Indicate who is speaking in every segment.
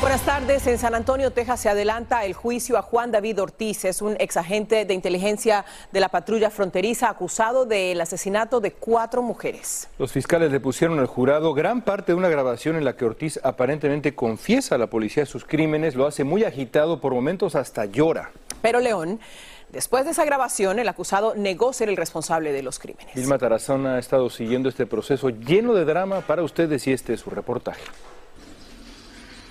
Speaker 1: Buenas tardes. En San Antonio, Texas, se adelanta el juicio a Juan David Ortiz. Es un exagente de inteligencia de la patrulla fronteriza acusado del asesinato de cuatro mujeres.
Speaker 2: Los fiscales le pusieron al jurado gran parte de una grabación en la que Ortiz aparentemente confiesa a la policía sus crímenes. Lo hace muy agitado, por momentos hasta llora.
Speaker 1: Pero León. Después de esa grabación, el acusado negó ser el responsable de los crímenes.
Speaker 2: Vilma Tarazona ha estado siguiendo este proceso lleno de drama para ustedes y este es su reportaje.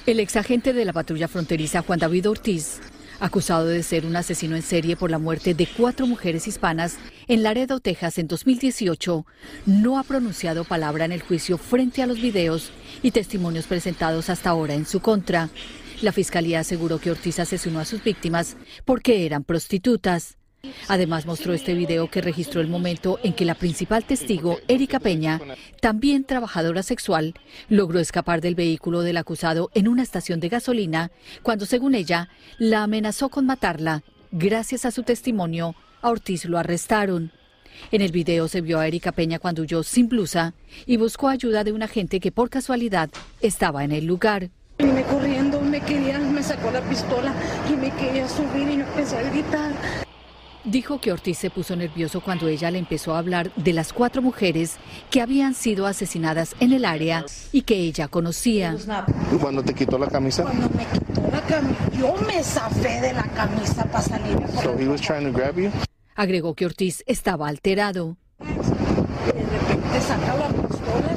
Speaker 3: El exagente de la patrulla fronteriza Juan David Ortiz, acusado de ser un asesino en serie por la muerte de cuatro mujeres hispanas en Laredo, Texas en 2018, no ha pronunciado palabra en el juicio frente a los videos y testimonios presentados hasta ahora en su contra. La fiscalía aseguró que Ortiz asesinó a sus víctimas porque eran prostitutas. Además mostró este video que registró el momento en que la principal testigo, Erika Peña, también trabajadora sexual, logró escapar del vehículo del acusado en una estación de gasolina cuando, según ella, la amenazó con matarla. Gracias a su testimonio, a Ortiz lo arrestaron. En el video se vio a Erika Peña cuando huyó sin blusa y buscó ayuda de un agente que por casualidad estaba en el lugar.
Speaker 4: Vine corriendo, me quería, me sacó la pistola y me quería subir y empecé a gritar.
Speaker 3: Dijo que Ortiz se puso nervioso cuando ella le empezó a hablar de las cuatro mujeres que habían sido asesinadas en el área y que ella conocía.
Speaker 5: ¿Y cuando te quitó la camisa?
Speaker 4: Cuando me quitó la camisa, yo me zafé de la camisa para salir.
Speaker 5: So he was trying to grab you?
Speaker 3: Agregó que Ortiz estaba alterado.
Speaker 4: De repente saca la pistola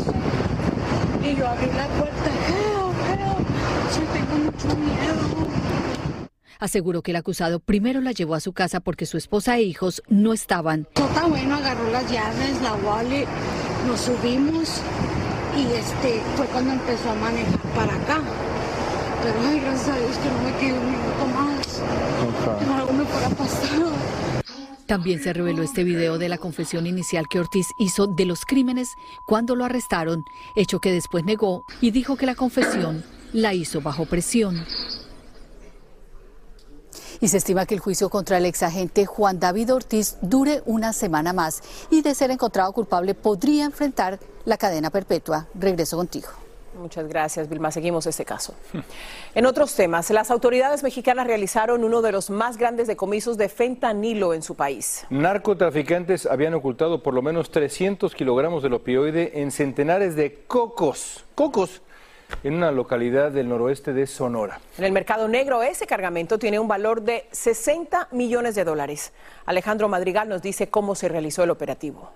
Speaker 4: y yo abrí la puerta. Help, help. Sí, tengo mucho miedo.
Speaker 3: Aseguró que el acusado primero la llevó a su casa porque su esposa e hijos no estaban.
Speaker 4: Está bueno, agarró las llaves, la wallet, nos subimos y este fue cuando empezó a manejar para acá. Pero ay, gracias a Dios que no me quedé un minuto más. Que no algo me fuera pasado.
Speaker 3: También se reveló este video de la confesión inicial que Ortiz hizo de los crímenes cuando lo arrestaron, hecho que después negó y dijo que la confesión la hizo bajo presión. Y se estima que el juicio contra el exagente Juan David Ortiz dure una semana más y de ser encontrado culpable podría enfrentar la cadena perpetua. Regreso contigo.
Speaker 1: Muchas gracias, Vilma. Seguimos este caso. En otros temas, las autoridades mexicanas realizaron uno de los más grandes decomisos de fentanilo en su país.
Speaker 2: Narcotraficantes habían ocultado por lo menos 300 kilogramos del opioide en centenares de cocos. Cocos en una localidad del noroeste de Sonora.
Speaker 1: En el mercado negro, ese cargamento tiene un valor de 60 millones de dólares. Alejandro Madrigal nos dice cómo se realizó el operativo.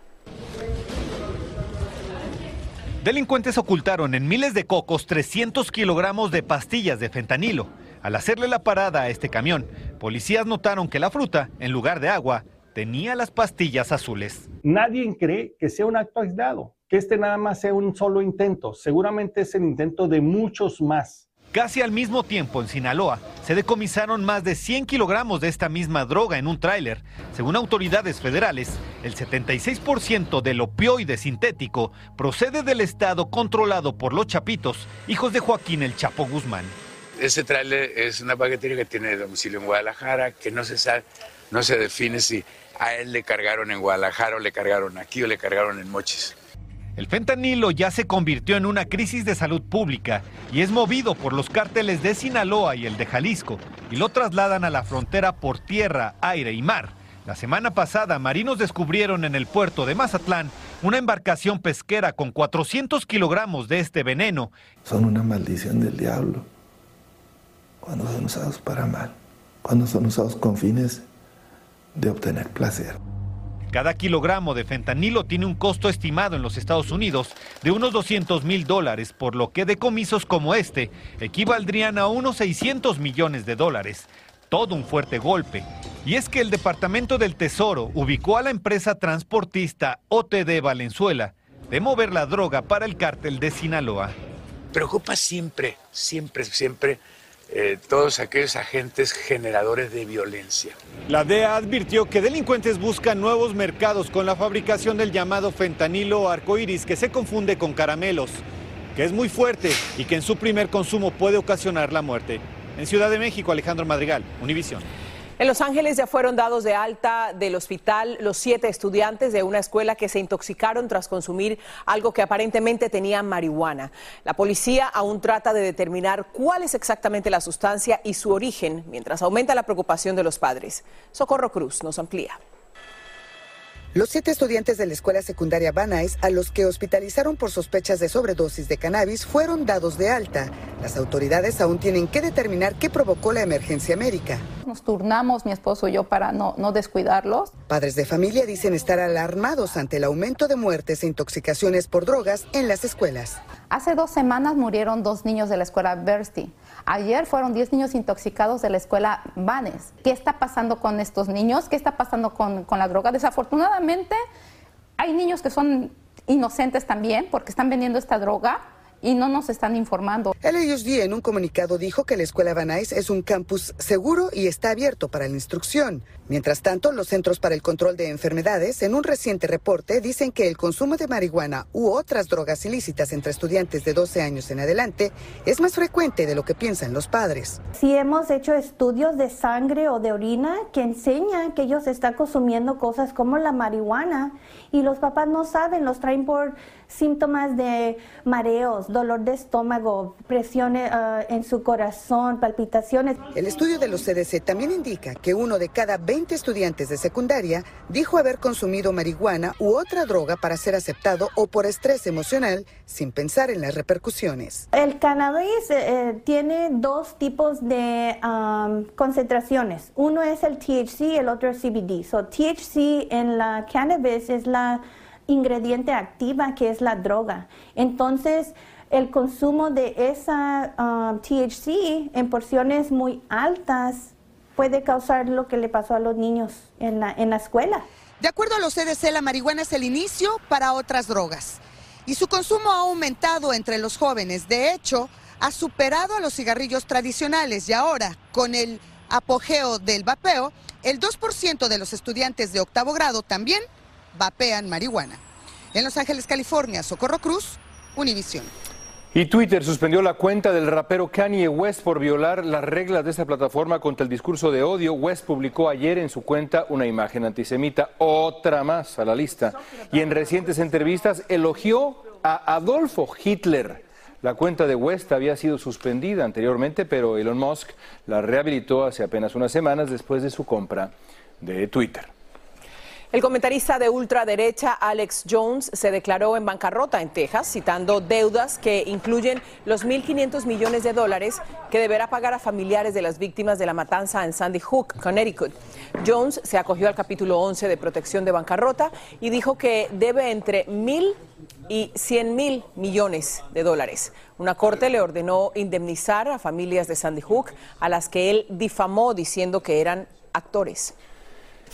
Speaker 6: Delincuentes ocultaron en miles de cocos 300 kilogramos de pastillas de fentanilo. Al hacerle la parada a este camión, policías notaron que la fruta, en lugar de agua, tenía las pastillas azules.
Speaker 7: Nadie cree que sea un acto aislado, que este nada más sea un solo intento. Seguramente es el intento de muchos más.
Speaker 6: Casi al mismo tiempo, en Sinaloa, se decomisaron más de 100 kilogramos de esta misma droga en un tráiler. Según autoridades federales, el 76% del opioide sintético procede del estado controlado por los Chapitos, hijos de Joaquín el Chapo Guzmán.
Speaker 8: Ese tráiler es una paquetería que tiene domicilio en Guadalajara, que no se sabe, no se define si a él le cargaron en Guadalajara o le cargaron aquí o le cargaron en Mochis.
Speaker 6: El fentanilo ya se convirtió en una crisis de salud pública y es movido por los cárteles de Sinaloa y el de Jalisco y lo trasladan a la frontera por tierra, aire y mar. La semana pasada, marinos descubrieron en el puerto de Mazatlán una embarcación pesquera con 400 kilogramos de este veneno.
Speaker 9: Son una maldición del diablo cuando son usados para mal, cuando son usados con fines de obtener placer.
Speaker 6: Cada kilogramo de fentanilo tiene un costo estimado en los Estados Unidos de unos 200 mil dólares, por lo que decomisos como este equivaldrían a unos 600 millones de dólares. Todo un fuerte golpe. Y es que el Departamento del Tesoro ubicó a la empresa transportista OTD Valenzuela de mover la droga para el cártel de Sinaloa.
Speaker 8: Preocupa siempre, siempre, siempre eh, todos aquellos agentes generadores de violencia.
Speaker 6: La DEA advirtió que delincuentes buscan nuevos mercados con la fabricación del llamado fentanilo arcoíris que se confunde con caramelos, que es muy fuerte y que en su primer consumo puede ocasionar la muerte. En Ciudad de México, Alejandro Madrigal, Univisión.
Speaker 1: En Los Ángeles ya fueron dados de alta del hospital los siete estudiantes de una escuela que se intoxicaron tras consumir algo que aparentemente tenía marihuana. La policía aún trata de determinar cuál es exactamente la sustancia y su origen, mientras aumenta la preocupación de los padres. Socorro Cruz nos amplía.
Speaker 10: Los siete estudiantes de la escuela secundaria Nuys, a los que hospitalizaron por sospechas de sobredosis de cannabis, fueron dados de alta. Las autoridades aún tienen que determinar qué provocó la emergencia médica.
Speaker 11: Nos turnamos mi esposo y yo para no, no descuidarlos.
Speaker 10: Padres de familia dicen estar alarmados ante el aumento de muertes e intoxicaciones por drogas en las escuelas.
Speaker 11: Hace dos semanas murieron dos niños de la escuela Bursty. Ayer fueron 10 niños intoxicados de la escuela Vanes. ¿Qué está pasando con estos niños? ¿Qué está pasando con, con la droga? Desafortunadamente, hay niños que son inocentes también porque están vendiendo esta droga y no nos están informando.
Speaker 10: El AUSD en un comunicado dijo que la escuela Banais es un campus seguro y está abierto para la instrucción. Mientras tanto, los Centros para el Control de Enfermedades en un reciente reporte dicen que el consumo de marihuana u otras drogas ilícitas entre estudiantes de 12 años en adelante es más frecuente de lo que piensan los padres.
Speaker 12: Sí hemos hecho estudios de sangre o de orina que enseñan que ellos están consumiendo cosas como la marihuana y los papás no saben, los traen por síntomas de mareos, dolor de estómago, presiones eh, en su corazón, palpitaciones.
Speaker 10: El estudio de los CDC también indica que uno de cada 20 estudiantes de secundaria dijo haber consumido marihuana u otra droga para ser aceptado o por estrés emocional sin pensar en las repercusiones.
Speaker 12: El cannabis eh, eh, tiene dos tipos de concentraciones. Uno es el THC, el otro es CBD. So, THC en la cannabis es la ingrediente activa que es la droga. Entonces, el consumo de esa um, THC en porciones muy altas puede causar lo que le pasó a los niños en la, escuela.
Speaker 10: De acuerdo a los CDC, la marihuana es el inicio para otras drogas y su consumo ha aumentado entre los jóvenes. De hecho, ha superado a los cigarrillos tradicionales y ahora, con el apogeo del vapeo, el 2% de los estudiantes de octavo grado también vapean marihuana. En Los Ángeles, California, Socorro Cruz, Univisión.
Speaker 2: Y Twitter suspendió la cuenta del rapero Kanye West por violar las reglas de esta plataforma contra el discurso de odio. West publicó ayer en su cuenta una imagen antisemita, otra más a la lista. Y en recientes entrevistas elogió a Adolfo Hitler. La cuenta de West había sido suspendida anteriormente, pero Elon Musk la rehabilitó hace apenas unas semanas después de su compra de Twitter.
Speaker 1: El comentarista de ultraderecha Alex Jones se declaró en bancarrota en Texas, citando deudas que incluyen los 1.500 millones de dólares que deberá pagar a familiares de las víctimas de la matanza en Sandy Hook, Connecticut. Jones se acogió al capítulo 11 de protección de bancarrota y dijo que debe entre 1.000 y 100 mil millones de dólares. Una corte le ordenó indemnizar a familias de Sandy Hook a las que él difamó diciendo que eran actores.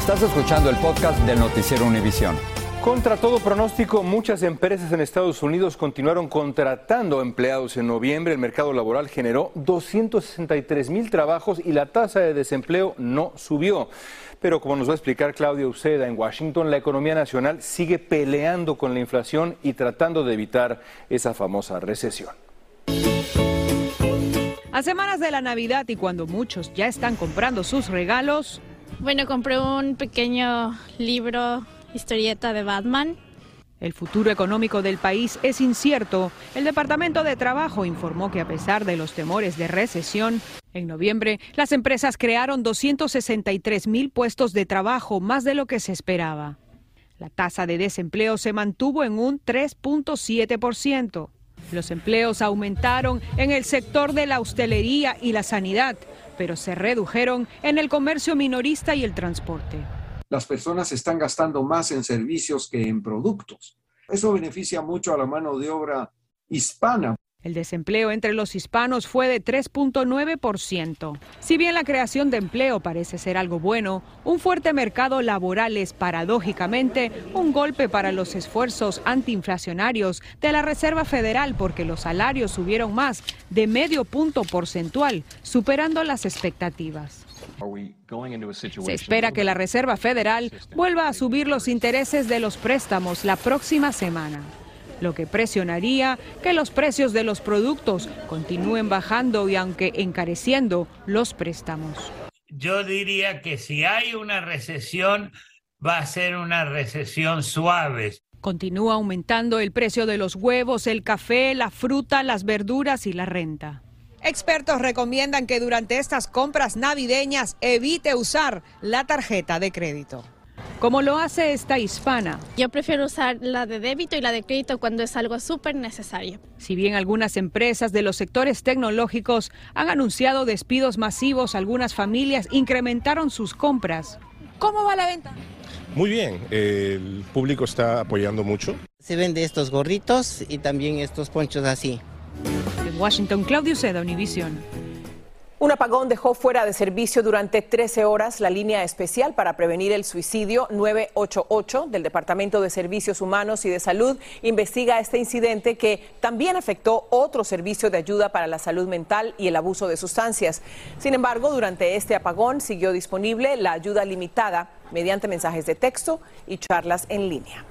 Speaker 13: Estás escuchando el podcast del noticiero Univisión.
Speaker 2: Contra todo pronóstico, muchas empresas en Estados Unidos continuaron contratando empleados en noviembre. El mercado laboral generó 263 mil trabajos y la tasa de desempleo no subió. Pero como nos va a explicar Claudia Uceda en Washington, la economía nacional sigue peleando con la inflación y tratando de evitar esa famosa recesión.
Speaker 14: A semanas de la Navidad y cuando muchos ya están comprando sus regalos, Bueno, compré un pequeño libro, historieta de Batman.
Speaker 15: El futuro económico del país es incierto. El Departamento de Trabajo informó que a pesar de los temores de recesión, en noviembre las empresas crearon 263 mil puestos de trabajo, más de lo que se esperaba. La tasa de desempleo se mantuvo en un 3.7%. Los empleos aumentaron en el sector de la hostelería y la sanidad, pero se redujeron en el comercio minorista y el transporte.
Speaker 16: Las personas están gastando más en servicios que en productos. Eso beneficia mucho a la mano de obra hispana.
Speaker 15: El desempleo entre los hispanos fue de 3.9%. Si bien la creación de empleo parece ser algo bueno, un fuerte mercado laboral es paradójicamente un golpe para los esfuerzos antiinflacionarios de la Reserva Federal porque los salarios subieron más de medio punto porcentual, superando las expectativas. Se espera que la Reserva Federal vuelva a subir los intereses de los préstamos la próxima semana lo que presionaría que los precios de los productos continúen bajando y aunque encareciendo los préstamos.
Speaker 17: Yo diría que si hay una recesión, va a ser una recesión suave.
Speaker 15: Continúa aumentando el precio de los huevos, el café, la fruta, las verduras y la renta. Expertos recomiendan que durante estas compras navideñas evite usar la tarjeta de crédito como lo hace esta hispana.
Speaker 14: Yo prefiero usar la de débito y la de crédito cuando es algo súper necesario.
Speaker 15: Si bien algunas empresas de los sectores tecnológicos han anunciado despidos masivos, algunas familias incrementaron sus compras. ¿Cómo va la venta?
Speaker 18: Muy bien, el público está apoyando mucho.
Speaker 19: Se vende estos gorritos y también estos ponchos así.
Speaker 15: En Washington, Claudio Seda, Univision.
Speaker 1: Un apagón dejó fuera de servicio durante 13 horas la línea especial para prevenir el suicidio 988 del Departamento de Servicios Humanos y de Salud. Investiga este incidente que también afectó otro servicio de ayuda para la salud mental y el abuso de sustancias. Sin embargo, durante este apagón siguió disponible la ayuda limitada mediante mensajes de texto y charlas en línea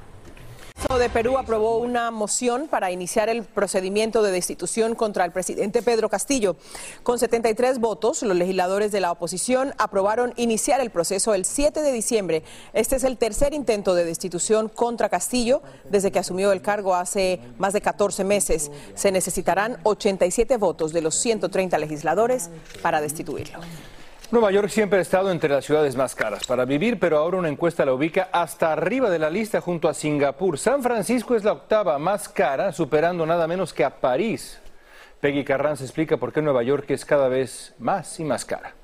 Speaker 1: de Perú aprobó una moción para iniciar el procedimiento de destitución contra el presidente Pedro Castillo. Con 73 votos, los legisladores de la oposición aprobaron iniciar el proceso el 7 de diciembre. Este es el tercer intento de destitución contra Castillo desde que asumió el cargo hace más de 14 meses. Se necesitarán 87 votos de los 130 legisladores para destituirlo.
Speaker 2: Nueva York siempre ha estado entre las ciudades más caras para vivir, pero ahora una encuesta la ubica hasta arriba de la lista junto a Singapur. San Francisco es la octava más cara, superando nada menos que a París. Peggy Carranza explica por qué Nueva York es cada vez más y más cara.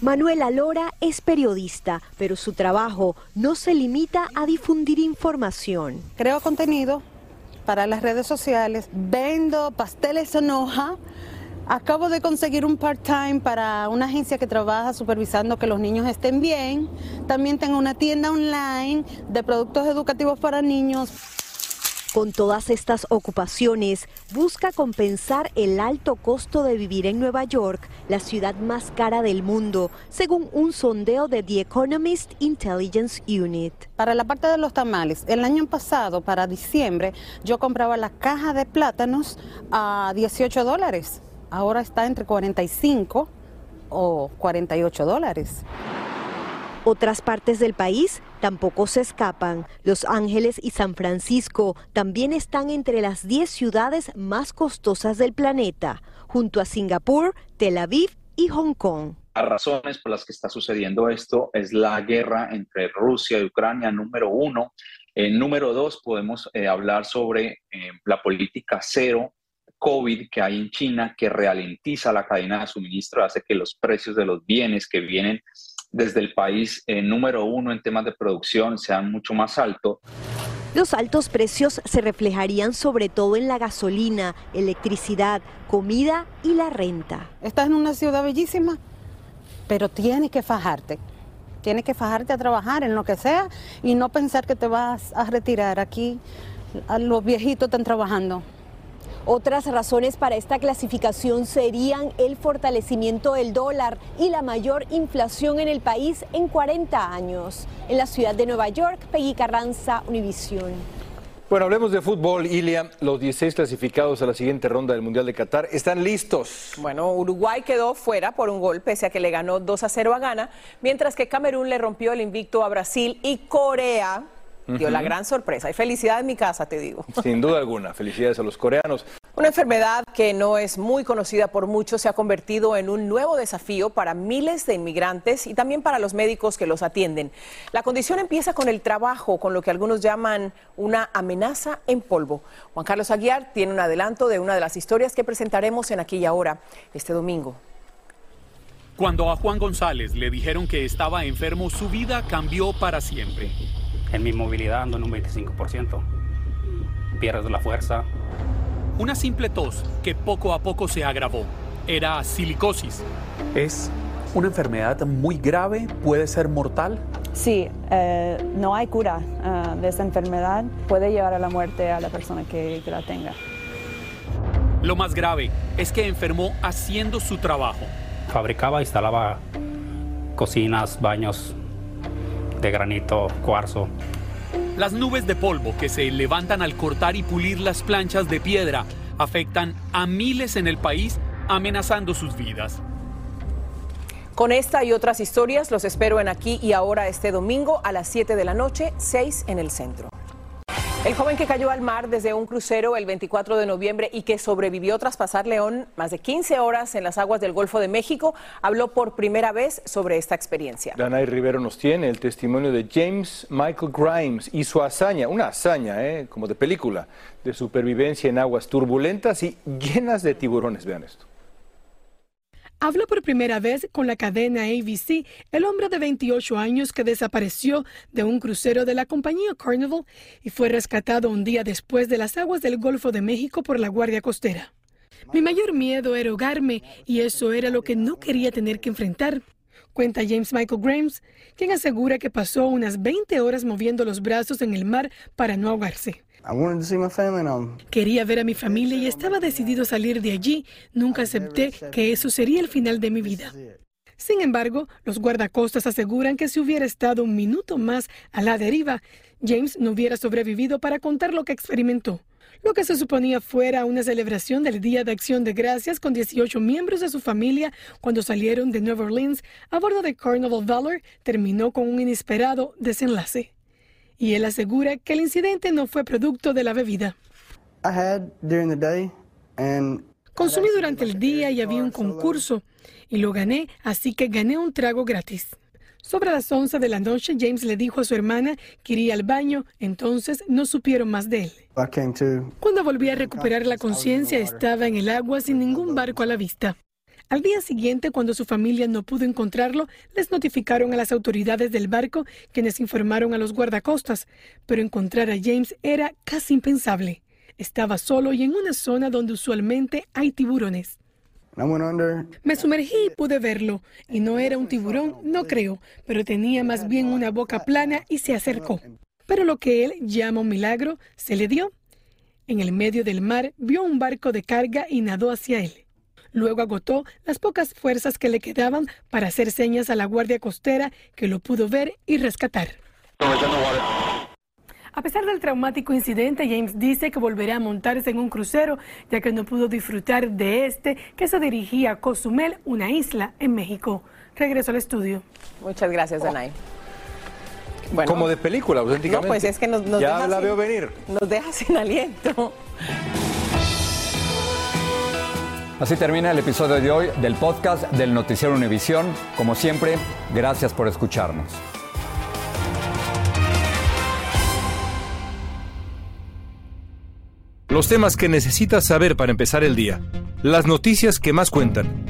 Speaker 20: Manuela Lora es periodista, pero su trabajo no se limita a difundir información.
Speaker 21: Creo contenido para las redes sociales, vendo pasteles en hoja Acabo de conseguir un part-time para una agencia que trabaja supervisando que los niños estén bien. También tengo una tienda online de productos educativos para niños.
Speaker 20: Con todas estas ocupaciones, busca compensar el alto costo de vivir en Nueva York, la ciudad más cara del mundo, según un sondeo de The Economist Intelligence Unit.
Speaker 21: Para la parte de los tamales, el año pasado, para diciembre, yo compraba la caja de plátanos a 18 dólares ahora está entre 45 o 48 dólares.
Speaker 20: Otras partes del país tampoco se escapan. Los Ángeles y San Francisco también están entre las 10 ciudades más costosas del planeta, junto a Singapur, Tel Aviv y Hong Kong.
Speaker 22: Las razones por las que está sucediendo esto es la guerra entre Rusia y Ucrania, número uno. En número dos, podemos eh, hablar sobre eh, la política cero COVID que hay en China que ralentiza la cadena de suministro, hace que los precios de los bienes que vienen desde el país eh, número uno en temas de producción sean mucho más altos.
Speaker 20: Los altos precios se reflejarían sobre todo en la gasolina, electricidad, comida y la renta.
Speaker 21: Estás en una ciudad bellísima, pero tienes que fajarte. Tienes que fajarte a trabajar en lo que sea y no pensar que te vas a retirar. Aquí los viejitos están trabajando.
Speaker 20: Otras razones para esta clasificación serían el fortalecimiento del dólar y la mayor inflación en el país en 40 años. En la ciudad de Nueva York, Peggy Carranza, Univisión.
Speaker 2: Bueno, hablemos de fútbol, Ilia. Los 16 clasificados a la siguiente ronda del Mundial de Qatar están listos.
Speaker 1: Bueno, Uruguay quedó fuera por un gol, pese a que le ganó 2 a 0 a Ghana, mientras que Camerún le rompió el invicto a Brasil y Corea dio la gran sorpresa. Y felicidad en mi casa, te digo.
Speaker 2: Sin duda alguna, felicidades a los coreanos.
Speaker 1: Una enfermedad que no es muy conocida por muchos se ha convertido en un nuevo desafío para miles de inmigrantes y también para los médicos que los atienden. La condición empieza con el trabajo, con lo que algunos llaman una amenaza en polvo. Juan Carlos Aguiar tiene un adelanto de una de las historias que presentaremos en Aquí y Ahora este domingo.
Speaker 23: Cuando a Juan González le dijeron que estaba enfermo, su vida cambió para siempre.
Speaker 24: En mi movilidad ando en un 25%. Pierdes la fuerza,
Speaker 23: una simple tos que poco a poco se agravó. Era silicosis.
Speaker 25: Es una enfermedad muy grave, puede ser mortal.
Speaker 26: Sí, eh, no hay cura uh, de esa enfermedad. Puede llevar a la muerte a la persona que, que la tenga.
Speaker 23: Lo más grave es que enfermó haciendo su trabajo.
Speaker 24: Fabricaba, instalaba cocinas, baños de granito, cuarzo.
Speaker 23: Las nubes de polvo que se levantan al cortar y pulir las planchas de piedra afectan a miles en el país, amenazando sus vidas.
Speaker 1: Con esta y otras historias los espero en aquí y ahora este domingo a las 7 de la noche, 6 en el centro. El joven que cayó al mar desde un crucero el 24 de noviembre y que sobrevivió tras pasar León más de 15 horas en las aguas del Golfo de México habló por primera vez sobre esta experiencia.
Speaker 2: Danay Rivero nos tiene el testimonio de James Michael Grimes y su hazaña, una hazaña, ¿eh? como de película, de supervivencia en aguas turbulentas y llenas de tiburones. Vean esto.
Speaker 27: Habló por primera vez con la cadena ABC el hombre de 28 años que desapareció de un crucero de la compañía Carnival y fue rescatado un día después de las aguas del Golfo de México por la Guardia Costera. Mi mayor miedo era ahogarme y eso era lo que no quería tener que enfrentar. Cuenta James Michael Grimes, quien asegura que pasó unas 20 horas moviendo los brazos en el mar para no ahogarse. Quería ver a mi familia y estaba decidido salir de allí. Nunca acepté que eso sería el final de mi vida. Sin embargo, los guardacostas aseguran que si hubiera estado un minuto más a la deriva, James no hubiera sobrevivido para contar lo que experimentó. Lo que se suponía fuera una celebración del Día de Acción de Gracias con 18 miembros de su familia cuando salieron de Nueva Orleans a bordo de Carnival Valor terminó con un inesperado desenlace y él asegura que el incidente no fue producto de la bebida. Consumí durante el día y había un concurso y lo gané, así que gané un trago gratis. Sobre las 11 de la noche, James le dijo a su hermana que iría al baño, entonces no supieron más de él. Cuando volví a recuperar la conciencia, estaba en el agua sin ningún barco a la vista. Al día siguiente, cuando su familia no pudo encontrarlo, les notificaron a las autoridades del barco, quienes informaron a los guardacostas, pero encontrar a James era casi impensable. Estaba solo y en una zona donde usualmente hay tiburones. Me sumergí y pude verlo, y no era un tiburón, no creo, pero tenía más bien una boca plana y se acercó. Pero lo que él llama un milagro se le dio. En el medio del mar vio un barco de carga y nadó hacia él. Luego agotó las pocas fuerzas que le quedaban para hacer señas a la guardia costera que lo pudo ver y rescatar. A pesar del traumático incidente, James dice que volverá a montarse en un crucero, ya que no pudo disfrutar de este que se dirigía a Cozumel, una isla en México. Regreso al estudio.
Speaker 1: Muchas gracias, Danay.
Speaker 2: Como de película, auténticamente.
Speaker 1: No, pues es que nos,
Speaker 2: ya la veo venir.
Speaker 1: Nos deja sin aliento.
Speaker 13: Así termina el episodio de hoy del podcast del Noticiero Univisión. Como siempre, gracias por escucharnos.
Speaker 2: Los temas que necesitas saber para empezar el día. Las noticias que más cuentan.